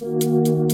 Música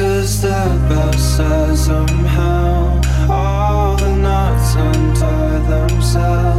A step outside somehow. All the knots untie themselves.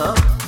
up?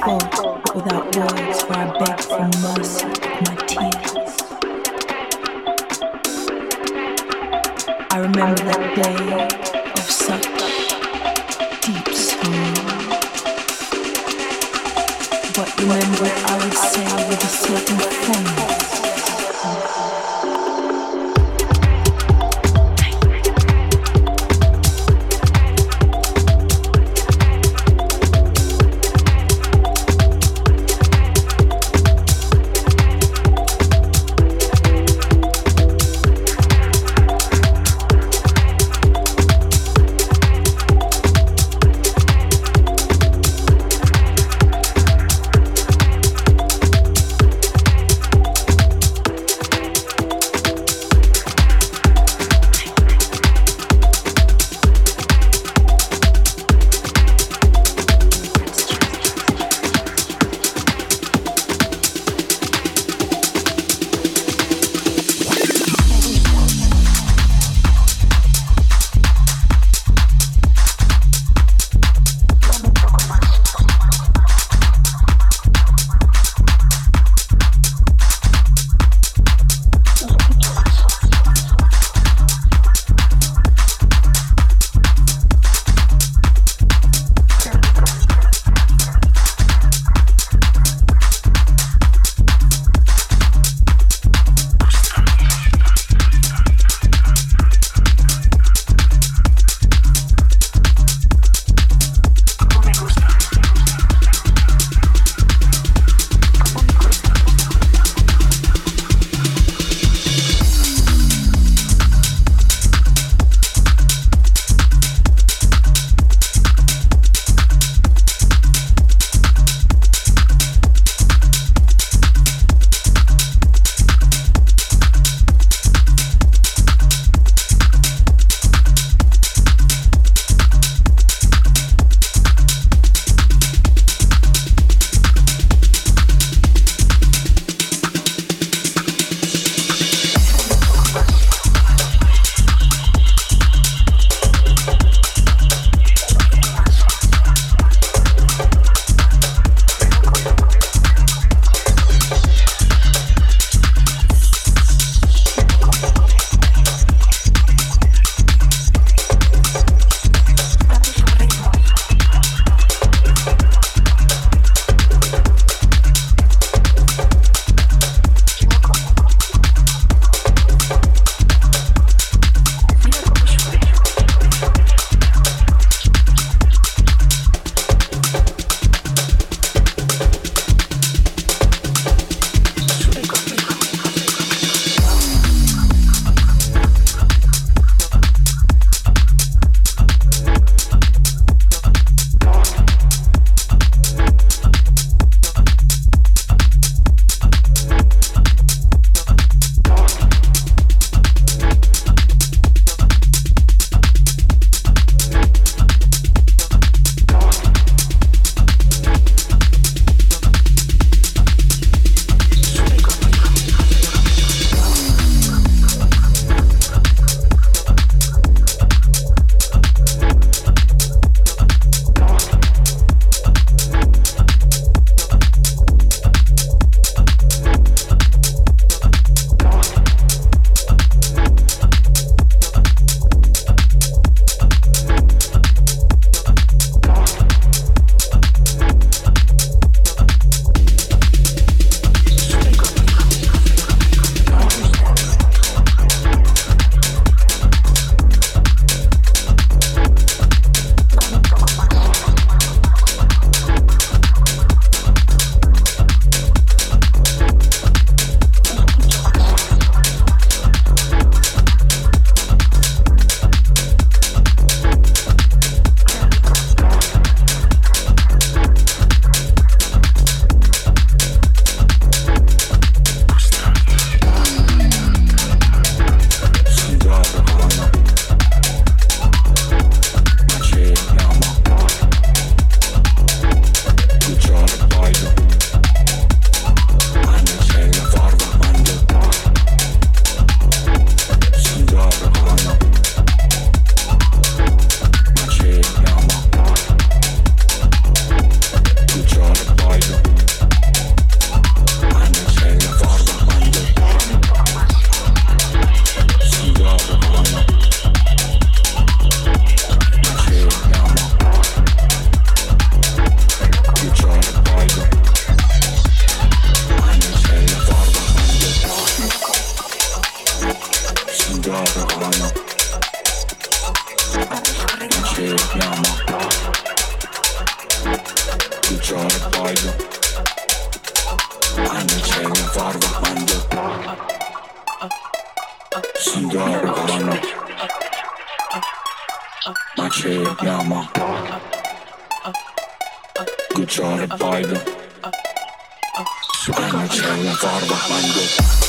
spoke without words, for I begged for mercy with my tears. I remember that day of such deep sorrow. But remember, I would say with a certain pain. Haydi Sokak açıklarına var bak ben de